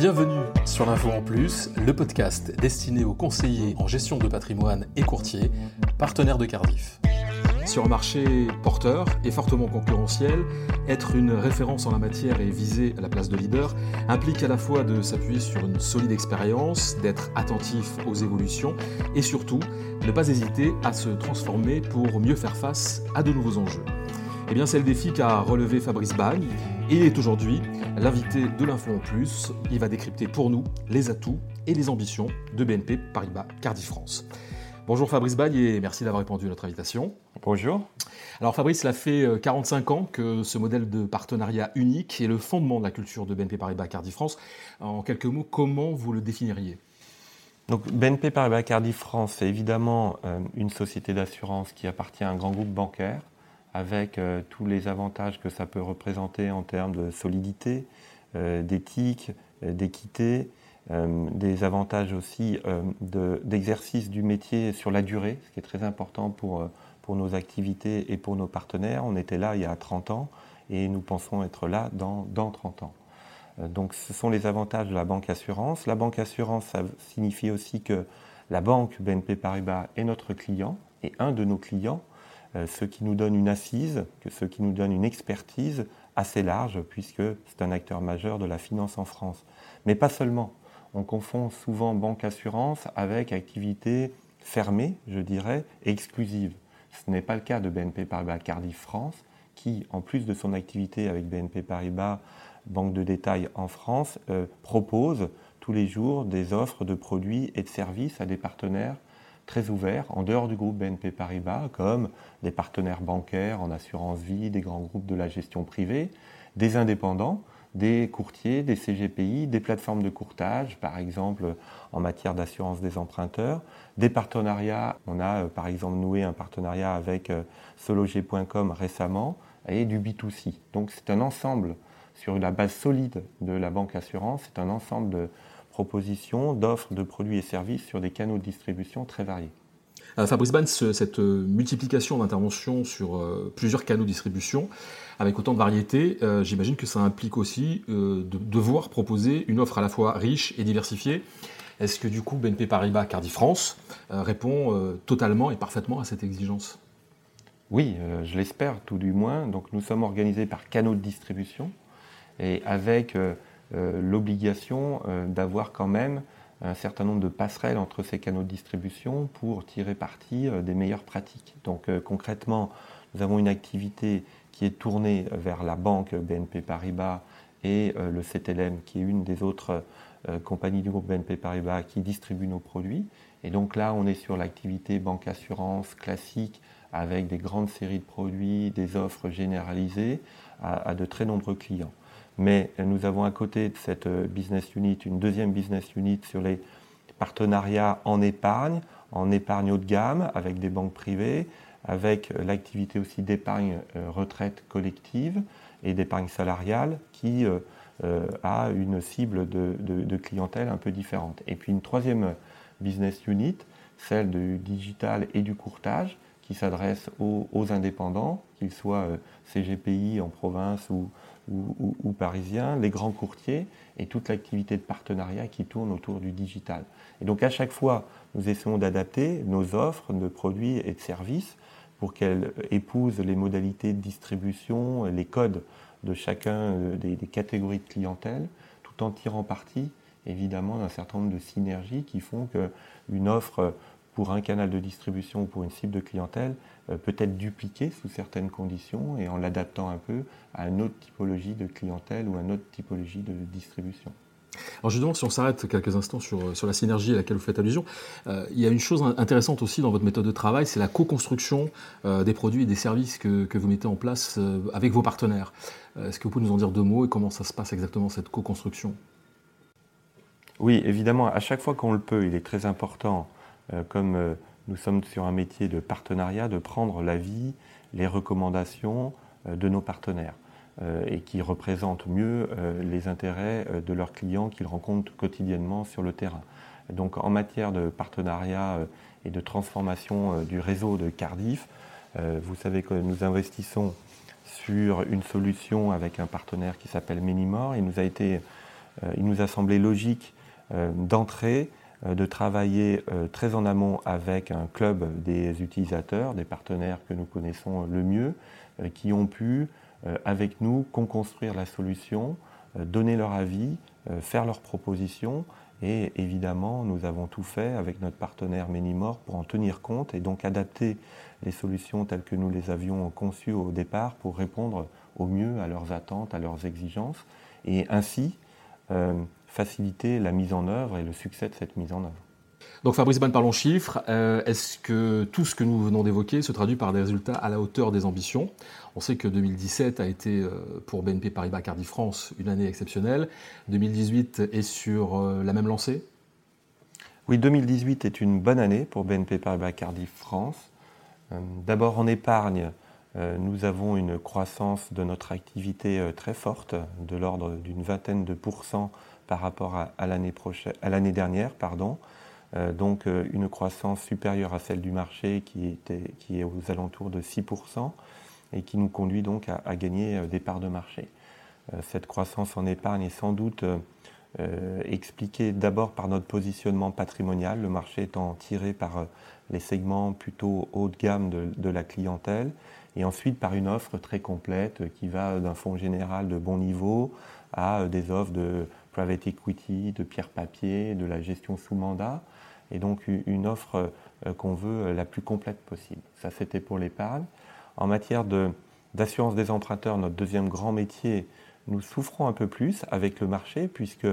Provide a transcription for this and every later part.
Bienvenue sur l'Info en Plus, le podcast destiné aux conseillers en gestion de patrimoine et courtiers, partenaires de Cardiff. Sur un marché porteur et fortement concurrentiel, être une référence en la matière et viser la place de leader implique à la fois de s'appuyer sur une solide expérience, d'être attentif aux évolutions et surtout ne pas hésiter à se transformer pour mieux faire face à de nouveaux enjeux. Eh bien, c'est le défi qu'a relevé Fabrice Bagne et il est aujourd'hui l'invité de l'Info en Plus. Il va décrypter pour nous les atouts et les ambitions de BNP Paribas Cardiff France. Bonjour Fabrice Bagne et merci d'avoir répondu à notre invitation. Bonjour. Alors Fabrice, cela fait 45 euh, ans que ce modèle de partenariat unique est le fondement de la culture de BNP Paribas Cardiff France. En quelques mots, comment vous le définiriez? Donc BNP Paribas Cardiff France, c'est évidemment euh, une société d'assurance qui appartient à un grand groupe bancaire avec euh, tous les avantages que ça peut représenter en termes de solidité, euh, d'éthique, euh, d'équité, des avantages aussi d'exercice du métier sur la durée, ce qui est très important pour, pour nos activités et pour nos partenaires. On était là il y a 30 ans et nous pensons être là dans, dans 30 ans. Donc ce sont les avantages de la banque assurance. La banque assurance, ça signifie aussi que la banque BNP Paribas est notre client et un de nos clients ce qui nous donne une assise, ce qui nous donne une expertise assez large, puisque c'est un acteur majeur de la finance en France. Mais pas seulement. On confond souvent banque-assurance avec activité fermée, je dirais, exclusive. Ce n'est pas le cas de BNP Paribas Cardiff France, qui, en plus de son activité avec BNP Paribas, banque de détail en France, euh, propose tous les jours des offres de produits et de services à des partenaires très ouverts en dehors du groupe BNP Paribas, comme des partenaires bancaires en assurance vie, des grands groupes de la gestion privée, des indépendants, des courtiers, des CGPI, des plateformes de courtage, par exemple en matière d'assurance des emprunteurs, des partenariats. On a euh, par exemple noué un partenariat avec euh, sologer.com récemment et du B2C. Donc c'est un ensemble sur la base solide de la banque assurance, c'est un ensemble de, propositions d'offres de produits et services sur des canaux de distribution très variés. Euh, Fabrice Ban, cette euh, multiplication d'interventions sur euh, plusieurs canaux de distribution, avec autant de variétés, j'imagine que ça implique aussi de devoir proposer une offre à la fois riche et diversifiée. Est-ce que du coup BNP Paribas Cardi France répond totalement et parfaitement à cette exigence? Oui, je l'espère tout du moins. Donc nous sommes organisés par canaux de distribution et avec l'obligation euh, d'avoir quand même un certain nombre de passerelles entre ces canaux de distribution pour tirer parti euh, des meilleures pratiques. Donc concrètement, nous avons une activité qui est tournée vers la banque BNP Paribas et le CTLM, qui est une des autres compagnies du groupe BNP Paribas qui distribue nos produits. Et donc là, on est sur l'activité banque-assurance classique avec des grandes séries de produits, des offres généralisées à de très nombreux clients. Mais nous avons à côté de cette euh, business unit une deuxième business unit sur les partenariats en épargne, en épargne haut de gamme avec des banques privées, avec euh, l'activité aussi d'épargne euh, retraite collective et d'épargne salariale qui a une cible de, clientèle un peu différente. Et puis une troisième business unit, celle du digital et du courtage, qui s'adresse aux, indépendants, qu'ils soient CGPI en province ou, ou, parisiens, les grands courtiers et toute l'activité de partenariat qui tourne autour du digital. Et donc à chaque fois, nous essayons d'adapter nos offres de produits et de services pour qu'elles épousent les modalités de distribution, les codes de chacun euh, des, des catégories de clientèle, tout en tirant parti évidemment d'un certain nombre de synergies qui font qu'une offre pour un canal de distribution ou pour une cible de clientèle euh, peut être dupliquée sous certaines conditions et en l'adaptant un peu à une autre typologie de clientèle ou à une autre typologie de distribution. Alors justement, si on s'arrête quelques instants sur, sur, la synergie à laquelle vous faites allusion, euh, il y a une chose intéressante aussi dans votre méthode de travail, c'est la co-construction euh, des produits et des services que, que vous mettez en place avec vos partenaires. Est-ce que vous pouvez nous en dire deux mots et comment ça se passe exactement cette co-construction? Oui, évidemment, à chaque fois qu'on le peut, il est très important euh, comme euh, nous sommes sur un métier de partenariat, de prendre l'avis, les recommandations euh, de nos partenaires et qui représentent mieux les intérêts de leurs clients qu'ils rencontrent quotidiennement sur le terrain. Donc en matière de partenariat et de transformation du réseau de Cardiff, vous savez que nous investissons sur une solution avec un partenaire qui s'appelle Menimore. Il nous a été il nous a semblé logique d'entrer, de travailler très en amont avec un club des utilisateurs, des partenaires que nous connaissons le mieux, qui ont pu, avec nous, construire la solution, donner leur avis, faire leurs propositions. Et évidemment, nous avons tout fait avec notre partenaire Ménimor pour en tenir compte et donc adapter les solutions telles que nous les avions conçues au départ pour répondre au mieux à leurs attentes, à leurs exigences. Et ainsi euh, faciliter la mise en œuvre et le succès de cette mise en œuvre. Donc Fabrice Ban, parlons chiffres. Euh, est-ce que tout ce que nous venons d'évoquer se traduit par des résultats à la hauteur des ambitions? On sait que 2017 a été euh, pour BNP Paribas Cardiff France une année exceptionnelle. 2018 est sur euh, la même lancée? Oui, 2018 est une bonne année pour BNP Paribas Cardiff France. D'abord en épargne, nous avons une croissance de notre activité très forte, de l'ordre d'une vingtaine de pourcents par rapport à, l'année dernière. Pardon. Euh, donc euh, une croissance supérieure à celle du marché qui, est aux alentours de 6% et qui nous conduit donc à, gagner euh, des parts de marché. cette croissance en épargne est sans doute expliquée d'abord par notre positionnement patrimonial, le marché étant tiré par les segments plutôt haut de gamme de, la clientèle, et ensuite par une offre très complète qui va d'un fonds général de bon niveau à des offres de private equity, de pierre-papier, de la gestion sous mandat, et donc une offre euh, qu'on veut euh, la plus complète possible. Ça, c'était pour l'épargne. En matière d'assurance des emprunteurs, notre deuxième grand métier, nous souffrons un peu plus avec le marché, puisque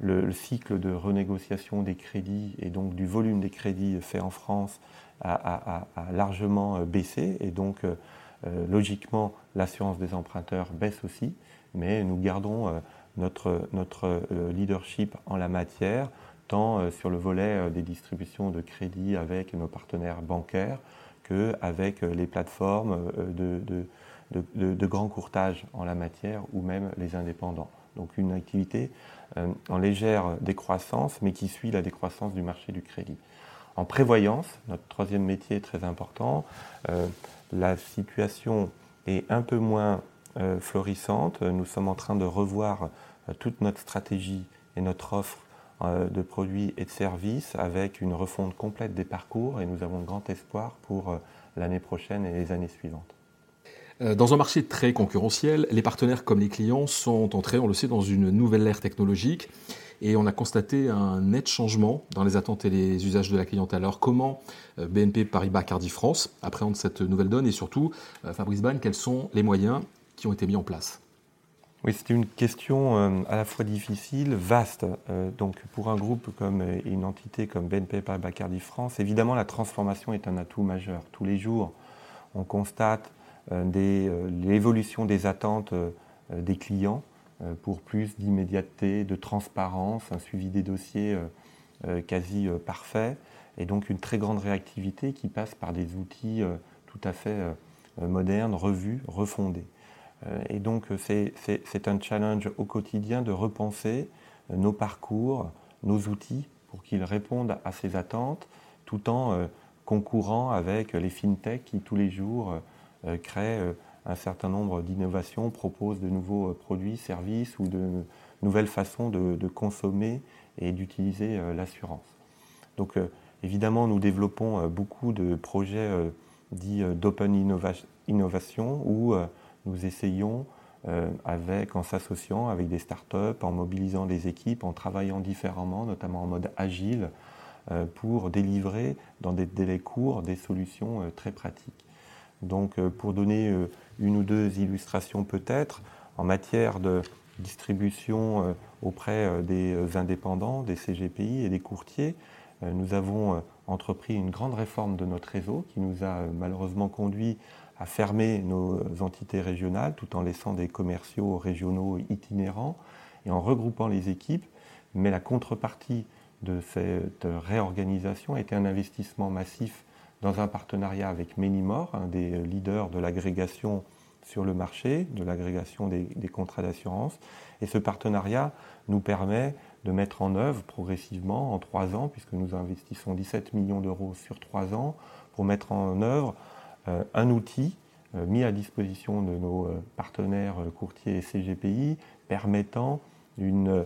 le, cycle de renégociation des crédits et donc du volume des crédits fait en France a, largement euh, baissé, et donc logiquement l'assurance des emprunteurs baisse aussi, mais nous gardons notre, notre leadership en la matière tant euh, sur le volet euh, des distributions de crédit avec nos partenaires bancaires qu'avec euh, les plateformes de, de, grand courtage en la matière ou même les indépendants. Donc une activité en légère décroissance, mais qui suit la décroissance du marché du crédit. En prévoyance, notre troisième métier est très important, la situation est un peu moins florissante. Nous sommes en train de revoir toute notre stratégie et notre offre euh, de produits et de services avec une refonte complète des parcours et nous avons de grand espoir pour euh, l'année prochaine et les années suivantes. Euh, dans un marché très concurrentiel, les partenaires comme les clients sont entrés, on le sait, dans une nouvelle ère technologique et on a constaté un net changement dans les attentes et les usages de la clientèle. Alors comment BNP Paribas Cardiff France appréhende cette nouvelle donne et surtout, Fabrice Ban, quels sont les moyens qui ont été mis en place oui, c'est une question euh, à la fois difficile, vaste. Euh, donc pour un groupe comme et une entité comme BNP Paribas Cardiff France, évidemment la transformation est un atout majeur. Tous les jours, on constate euh, l'évolution des attentes des clients pour plus d'immédiateté, de transparence, un suivi des dossiers quasi parfait, et donc une très grande réactivité qui passe par des outils tout à fait modernes, revus, refondés. Euh, et donc c'est un challenge au quotidien de repenser euh, nos parcours, nos outils pour qu'ils répondent à ces attentes tout en euh, concourant avec les fintechs qui tous les jours créent un certain nombre d'innovations, proposent de nouveaux produits, services ou de nouvelles façons de, consommer et d'utiliser l'assurance. Donc évidemment, nous développons beaucoup de projets dits d'open innovation où nous essayons, euh, avec, en s'associant avec des startups, en mobilisant des équipes, en travaillant différemment, notamment en mode agile, euh, pour délivrer dans des délais courts des solutions euh, très pratiques. Donc pour donner une ou deux illustrations peut-être, en matière de distribution auprès des indépendants, des CGPI et des courtiers, nous avons entrepris une grande réforme de notre réseau qui nous a malheureusement conduit à fermer nos entités régionales tout en laissant des commerciaux régionaux itinérants et en regroupant les équipes. Mais la contrepartie de cette réorganisation a été un investissement massif dans un partenariat avec Menimor, un des leaders de l'agrégation sur le marché, de l'agrégation des, des, contrats d'assurance. Et ce partenariat nous permet de mettre en œuvre progressivement en trois ans, puisque nous investissons 17 millions d'euros sur trois ans, pour mettre en œuvre un outil euh, mis à disposition de nos euh, partenaires courtiers et CGPI permettant une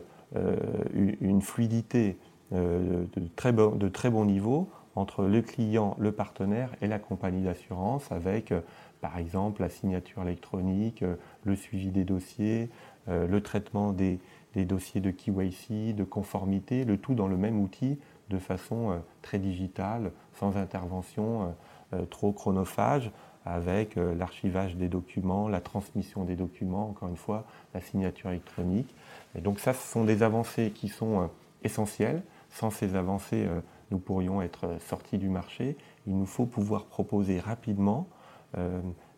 une fluidité de, très bon, de très bon niveau entre le client, le partenaire et la compagnie d'assurance avec, par exemple, la signature électronique, le suivi des dossiers, le traitement des, des dossiers de KYC, de conformité, le tout dans le même outil de façon très digitale, sans intervention trop chronophage, avec euh, l'archivage des documents, la transmission des documents, encore une fois, la signature électronique. Et donc ça, ce sont des avancées qui sont euh, essentielles. Sans ces avancées, euh, nous pourrions être sortis du marché. Il nous faut pouvoir proposer rapidement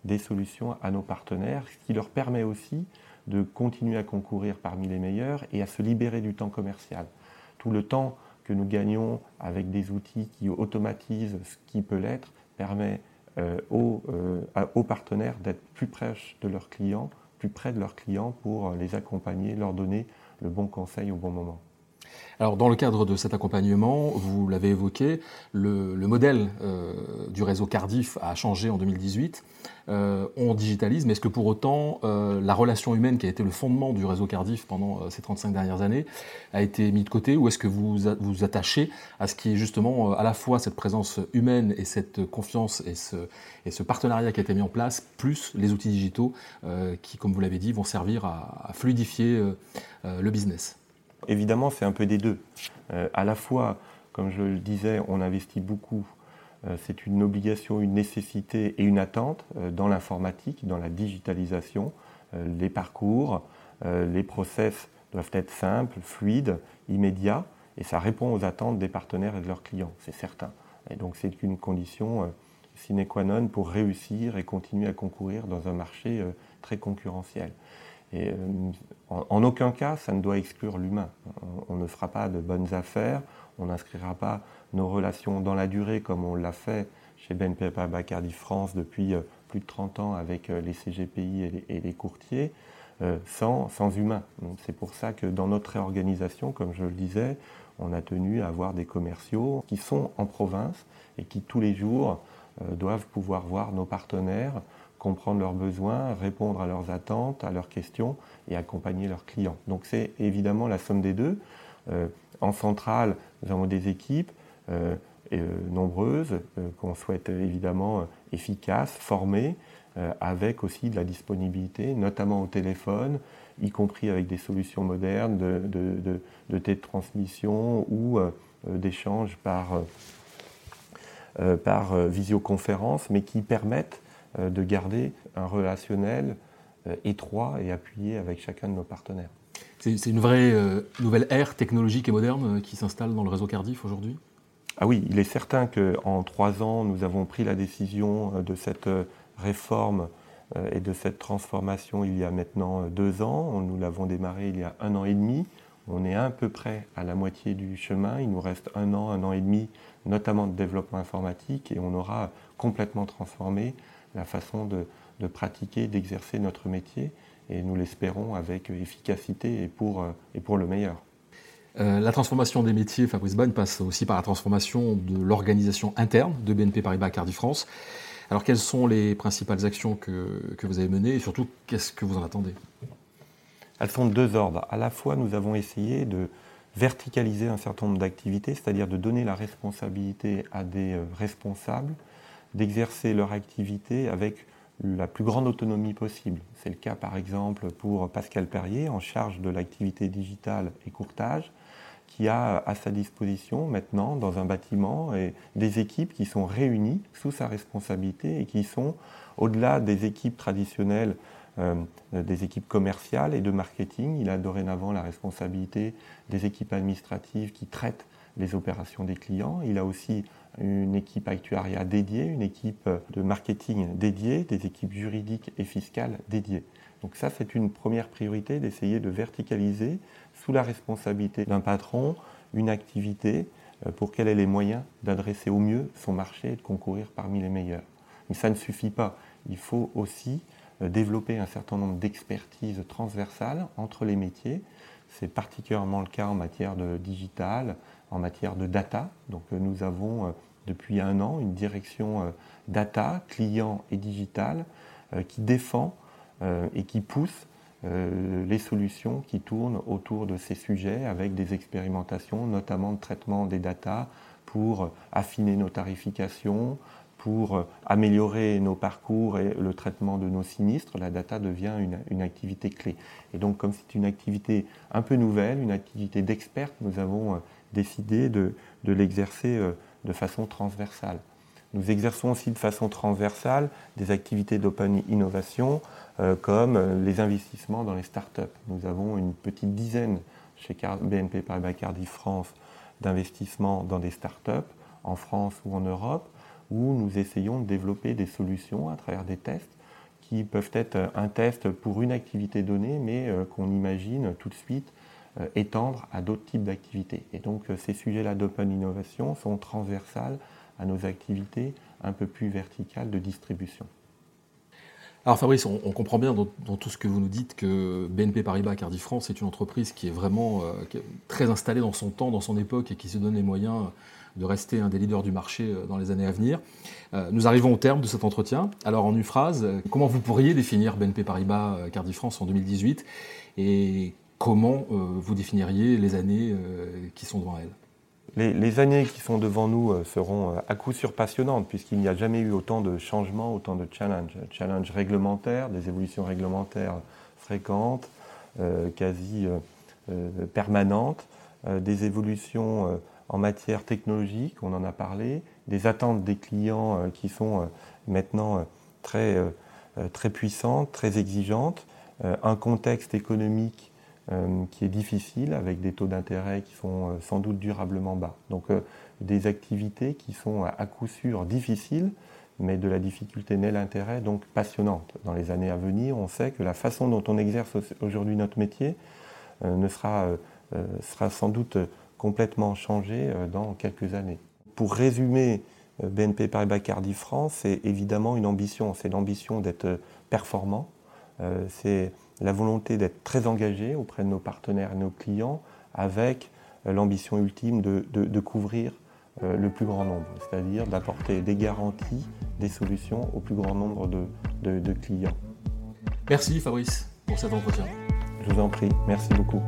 des solutions à nos partenaires, ce qui leur permet aussi de continuer à concourir parmi les meilleurs et à se libérer du temps commercial. Tout le temps que nous gagnons avec des outils qui automatisent ce qui peut l'être permet euh, euh, aux, partenaires d'être plus proches de leurs clients, plus près de leurs clients pour les accompagner, leur donner le bon conseil au bon moment. Alors, dans le cadre de cet accompagnement, vous l'avez évoqué, le, modèle euh, du réseau Cardiff a changé en 2018. Euh, on digitalise, mais est-ce que pour autant euh, la relation humaine qui a été le fondement du réseau Cardiff pendant ces 35 dernières années a été mise de côté ou est-ce que vous vous attachez à ce qui est justement à la fois cette présence humaine et cette confiance et ce, et ce partenariat qui a été mis en place, plus les outils digitaux qui, comme vous l'avez dit, vont servir à fluidifier le business? Évidemment, c'est un peu des deux. Euh, à la fois, comme je le disais, on investit beaucoup. Euh, c'est une obligation, une nécessité et une attente euh, dans l'informatique, dans la digitalisation. les parcours, les process doivent être simples, fluides, immédiats, et ça répond aux attentes des partenaires et de leurs clients, c'est certain. Et donc c'est une condition sine qua non pour réussir et continuer à concourir dans un marché très concurrentiel. Et euh, en, aucun cas, ça ne doit exclure l'humain. On, ne fera pas de bonnes affaires, on n'inscrira pas nos relations dans la durée comme on l'a fait chez BNP Paribas Cardiff France depuis euh, plus de 30 ans avec euh, les CGPI et les, courtiers, sans, sans humain. C'est pour ça que dans notre réorganisation, comme je le disais, on a tenu à avoir des commerciaux qui sont en province et qui tous les jours doivent pouvoir voir nos partenaires comprendre leurs besoins, répondre à leurs attentes, à leurs questions et accompagner leurs clients. Donc c'est évidemment la somme des deux. Euh, en centrale, nous avons des équipes euh, euh, nombreuses qu'on souhaite évidemment efficaces, formées, avec aussi de la disponibilité, notamment au téléphone, y compris avec des solutions modernes de, de, de, télétransmission ou d'échanges par, par visioconférence, mais qui permettent de garder un relationnel euh, étroit et appuyé avec chacun de nos partenaires. C'est une vraie euh, nouvelle ère technologique et moderne qui s'installe dans le réseau Cardiff aujourd'hui? Ah oui, il est certain qu'en trois ans, nous avons pris la décision de cette réforme et de cette transformation il y a maintenant deux ans. Nous l'avons démarré il y a un an et demi. On est à peu près à la moitié du chemin. Il nous reste un an, un an et demi, notamment de développement informatique, et on aura complètement transformé la façon de, pratiquer, d'exercer notre métier, et nous l'espérons avec efficacité et pour, et pour le meilleur. Euh, la transformation des métiers, Fabrice Bagne, passe aussi par la transformation de l'organisation interne de BNP Paribas Cardi France. Alors, quelles sont les principales actions que, que vous avez menées et surtout, qu'est-ce que vous en attendez? Elles sont de deux ordres. À la fois, nous avons essayé de verticaliser un certain nombre d'activités, c'est-à-dire de donner la responsabilité à des euh, responsables d'exercer leur activité avec la plus grande autonomie possible. C'est le cas par exemple pour Pascal Perrier, en charge de l'activité digitale et courtage, qui a à sa disposition maintenant dans un bâtiment des équipes qui sont réunies sous sa responsabilité et qui sont au-delà des équipes traditionnelles, euh, des équipes commerciales et de marketing. Il a dorénavant la responsabilité des équipes administratives qui traitent les opérations des clients. Il a aussi une équipe actuariat dédiée, une équipe de marketing dédiée, des équipes juridiques et fiscales dédiées. Donc ça, c'est une première priorité d'essayer de verticaliser sous la responsabilité d'un patron une activité euh, pour qu'elle ait les moyens d'adresser au mieux son marché et de concourir parmi les meilleurs. Mais ça ne suffit pas. Il faut aussi euh, développer un certain nombre d'expertises transversales entre les métiers. C'est particulièrement le cas en matière de digital, en matière de data. Donc euh, nous avons euh, depuis un an une direction euh, data, client et digital qui défend et qui pousse les solutions qui tournent autour de ces sujets avec des expérimentations, notamment de traitement des datas pour affiner nos tarifications, pour améliorer nos parcours et le traitement de nos sinistres, la data devient une, activité clé. Et donc, comme c'est une activité un peu nouvelle, une activité d'expert, nous avons décidé de, l'exercer de façon transversale. Nous exerçons aussi de façon transversale des activités d'open innovation euh, comme euh, les investissements dans les startups. Nous avons une petite dizaine chez BNP Paribas Cardiff France d'investissements dans des startups en France ou en Europe où nous essayons de développer des solutions à travers des tests qui peuvent être un test pour une activité donnée mais euh, qu'on imagine tout de suite étendre à d'autres types d'activités. Et donc ces sujets-là d'open innovation sont transversales à nos activités un peu plus verticales de distribution. Alors Fabrice, on, comprend bien dans, tout ce que vous nous dites que BNP Paribas Cardiff France est une entreprise qui est vraiment euh, très installée dans son temps, dans son époque et qui se donne les moyens de rester un des leaders du marché euh, dans les années à venir. Euh, nous arrivons au terme de cet entretien. Alors en une phrase, comment vous pourriez définir BNP Paribas Cardiff France en 2018 et comment vous définiriez les années qui sont devant elle? Les, années qui sont devant nous euh, seront euh, à coup sûr passionnantes, puisqu'il n'y a jamais eu autant de changements, autant de challenges. Challenges réglementaires, des évolutions réglementaires fréquentes, euh, quasi permanentes, des évolutions en matière technologique, on en a parlé, des attentes des clients qui sont maintenant très, très puissantes, très exigeantes, un contexte économique qui est difficile avec des taux d'intérêt qui sont euh, sans doute durablement bas. Donc euh, des activités qui sont à coup sûr difficiles, mais de la difficulté naît l'intérêt, donc passionnante. Dans les années à venir, on sait que la façon dont on exerce aujourd'hui notre métier ne sera, sera sans doute complètement changée dans quelques années. Pour résumer, BNP Paribas Cardiff France, c'est évidemment une ambition, c'est l'ambition d'être performant, c'est la volonté d'être très engagé auprès de nos partenaires et nos clients avec euh, l'ambition ultime de, couvrir euh, le plus grand nombre, c'est-à-dire d'apporter des garanties, des solutions au plus grand nombre de, de clients. Merci Fabrice pour cet entretien. Je vous en prie, merci beaucoup.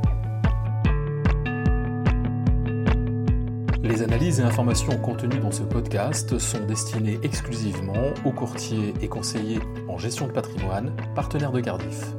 Les analyses et informations contenues dans ce podcast sont destinées exclusivement aux courtiers et conseillers en gestion de patrimoine, partenaires de Cardiff.